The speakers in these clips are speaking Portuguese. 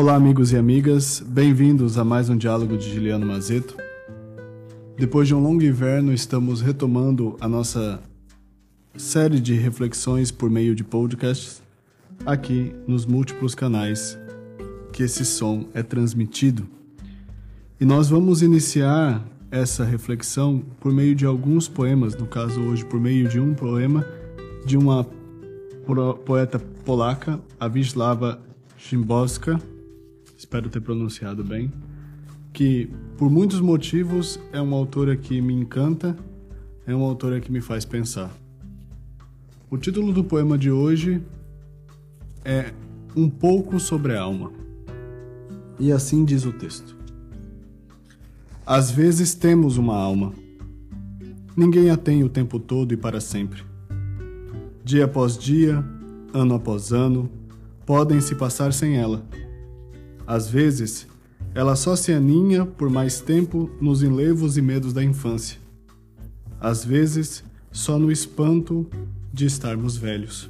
Olá, amigos e amigas, bem-vindos a mais um diálogo de Giliano Mazeto. Depois de um longo inverno, estamos retomando a nossa série de reflexões por meio de podcasts aqui nos múltiplos canais que esse som é transmitido. E nós vamos iniciar essa reflexão por meio de alguns poemas, no caso hoje por meio de um poema de uma poeta polaca, a Wisława Szymborska, espero ter pronunciado bem, que por muitos motivos é uma autora que me encanta, é uma autora que me faz pensar. O título do poema de hoje é Um pouco sobre a alma. E assim diz o texto. Às vezes temos uma alma. Ninguém a tem o tempo todo e para sempre. Dia após dia, ano após ano, podem se passar sem ela. Às vezes, ela só se aninha por mais tempo nos enlevos e medos da infância. Às vezes, só no espanto de estarmos velhos.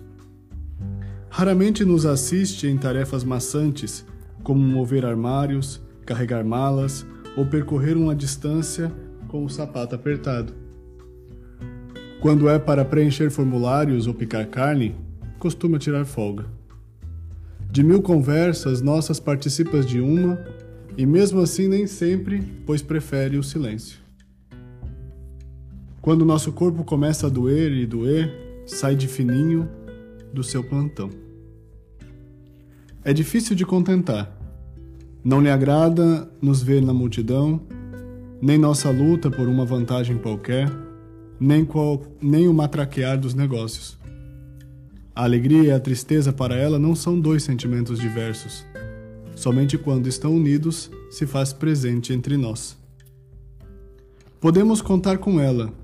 Raramente nos assiste em tarefas maçantes, como mover armários, carregar malas ou percorrer uma distância com o sapato apertado. Quando é para preencher formulários ou picar carne, costuma tirar folga. De mil conversas, nossas participas de uma, e mesmo assim nem sempre, pois prefere o silêncio. Quando nosso corpo começa a doer e doer, sai de fininho do seu plantão. É difícil de contentar. Não lhe agrada nos ver na multidão, nem nossa luta por uma vantagem qualquer nem, qual, nem o matraquear dos negócios. A alegria e a tristeza para ela não são dois sentimentos diversos. Somente quando estão unidos se faz presente entre nós. Podemos contar com ela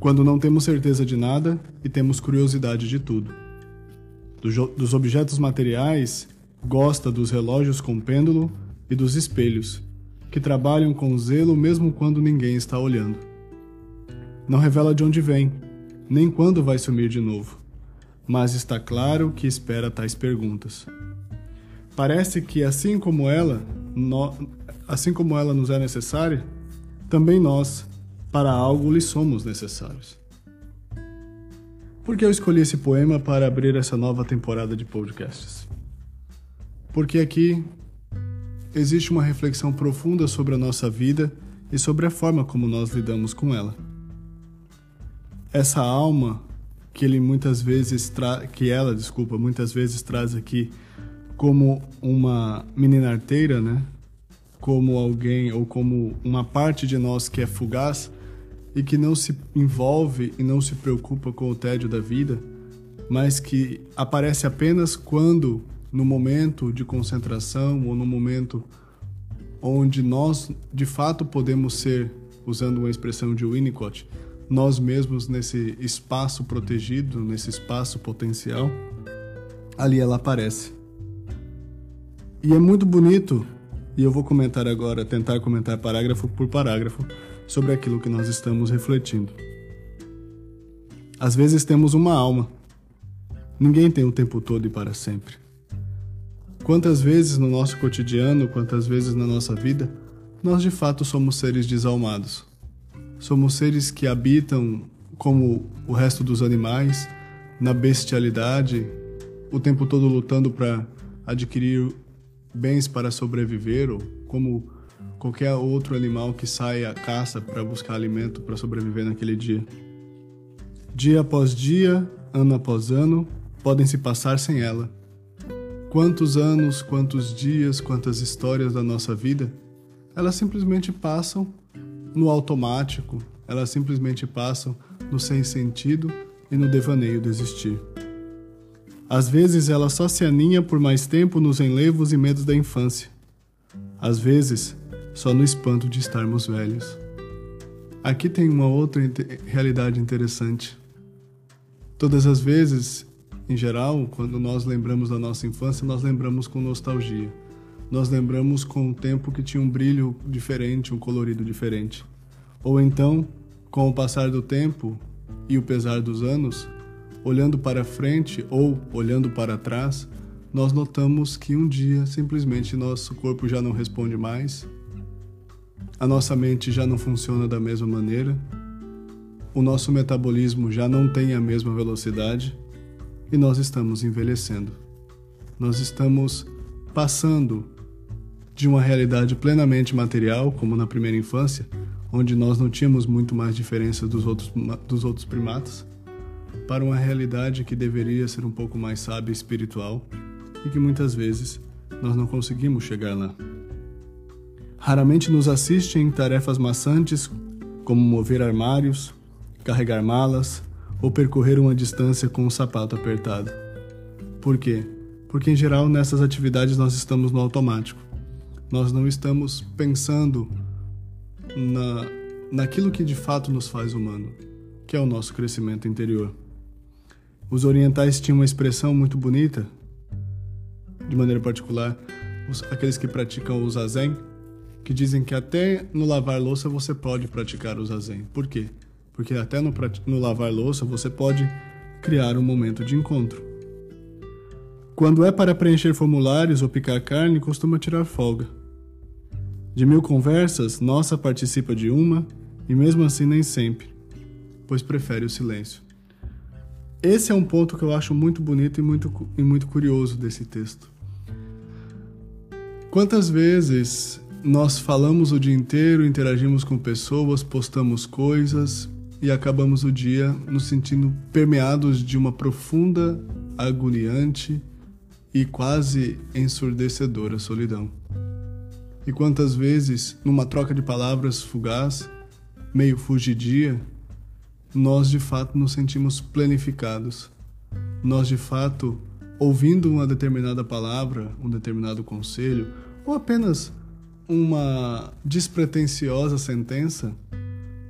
quando não temos certeza de nada e temos curiosidade de tudo. Dos objetos materiais, gosta dos relógios com pêndulo e dos espelhos, que trabalham com zelo mesmo quando ninguém está olhando. Não revela de onde vem, nem quando vai sumir de novo, mas está claro que espera tais perguntas. Parece que assim como ela, no, assim como ela nos é necessária, também nós, para algo, lhe somos necessários. Por que eu escolhi esse poema para abrir essa nova temporada de podcasts? Porque aqui existe uma reflexão profunda sobre a nossa vida e sobre a forma como nós lidamos com ela essa alma que ele muitas vezes que ela, desculpa, muitas vezes traz aqui como uma menina arteira, né? Como alguém ou como uma parte de nós que é fugaz e que não se envolve e não se preocupa com o tédio da vida, mas que aparece apenas quando no momento de concentração ou no momento onde nós de fato podemos ser, usando uma expressão de Winnicott, nós mesmos nesse espaço protegido, nesse espaço potencial, ali ela aparece. E é muito bonito, e eu vou comentar agora, tentar comentar parágrafo por parágrafo sobre aquilo que nós estamos refletindo. Às vezes temos uma alma. Ninguém tem o tempo todo e para sempre. Quantas vezes no nosso cotidiano, quantas vezes na nossa vida, nós de fato somos seres desalmados Somos seres que habitam, como o resto dos animais, na bestialidade, o tempo todo lutando para adquirir bens para sobreviver, ou como qualquer outro animal que sai à caça para buscar alimento para sobreviver naquele dia. Dia após dia, ano após ano, podem se passar sem ela. Quantos anos, quantos dias, quantas histórias da nossa vida, elas simplesmente passam no automático, elas simplesmente passam no sem sentido e no devaneio do existir. Às vezes ela só se aninha por mais tempo nos enlevos e medos da infância. Às vezes, só no espanto de estarmos velhos. Aqui tem uma outra realidade interessante. Todas as vezes, em geral, quando nós lembramos da nossa infância, nós lembramos com nostalgia nós lembramos com um tempo que tinha um brilho diferente, um colorido diferente. Ou então, com o passar do tempo e o pesar dos anos, olhando para frente ou olhando para trás, nós notamos que um dia simplesmente nosso corpo já não responde mais, a nossa mente já não funciona da mesma maneira, o nosso metabolismo já não tem a mesma velocidade e nós estamos envelhecendo. Nós estamos passando de uma realidade plenamente material, como na primeira infância, onde nós não tínhamos muito mais diferença dos outros, dos outros primatas, para uma realidade que deveria ser um pouco mais sábia e espiritual e que muitas vezes nós não conseguimos chegar lá. Raramente nos assiste em tarefas maçantes como mover armários, carregar malas ou percorrer uma distância com um sapato apertado. Por quê? Porque em geral nessas atividades nós estamos no automático. Nós não estamos pensando na, naquilo que de fato nos faz humano, que é o nosso crescimento interior. Os orientais tinham uma expressão muito bonita, de maneira particular, os, aqueles que praticam o zazen, que dizem que até no lavar louça você pode praticar o zazen. Por quê? Porque até no, no lavar louça você pode criar um momento de encontro. Quando é para preencher formulários ou picar carne, costuma tirar folga. De mil conversas, nossa participa de uma, e mesmo assim nem sempre, pois prefere o silêncio. Esse é um ponto que eu acho muito bonito e muito, e muito curioso desse texto. Quantas vezes nós falamos o dia inteiro, interagimos com pessoas, postamos coisas e acabamos o dia nos sentindo permeados de uma profunda, agoniante e quase ensurdecedora solidão. E quantas vezes, numa troca de palavras fugaz, meio fugidia, nós de fato nos sentimos planificados. Nós de fato, ouvindo uma determinada palavra, um determinado conselho, ou apenas uma despretensiosa sentença,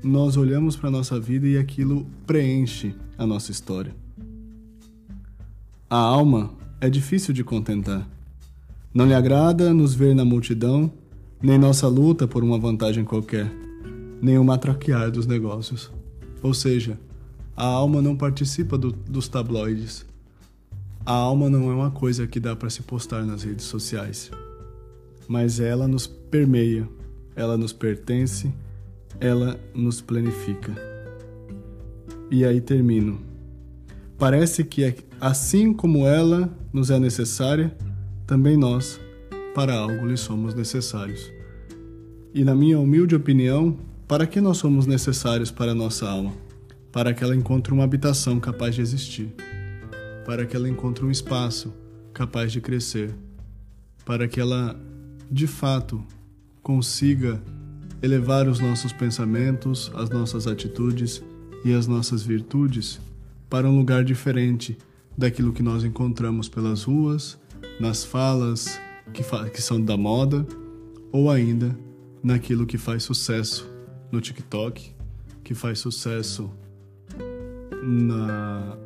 nós olhamos para a nossa vida e aquilo preenche a nossa história. A alma é difícil de contentar. Não lhe agrada nos ver na multidão, nem nossa luta por uma vantagem qualquer, nem o matraquear dos negócios. Ou seja, a alma não participa do, dos tabloides. A alma não é uma coisa que dá para se postar nas redes sociais. Mas ela nos permeia, ela nos pertence, ela nos planifica. E aí termino. Parece que assim como ela nos é necessária, também nós para algo lhe somos necessários. E, na minha humilde opinião, para que nós somos necessários para nossa alma? Para que ela encontre uma habitação capaz de existir, para que ela encontre um espaço capaz de crescer, para que ela, de fato, consiga elevar os nossos pensamentos, as nossas atitudes e as nossas virtudes para um lugar diferente daquilo que nós encontramos pelas ruas, nas falas, que, que são da moda ou ainda naquilo que faz sucesso no TikTok, que faz sucesso na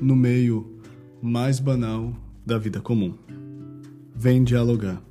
no meio mais banal da vida comum. Vem dialogar.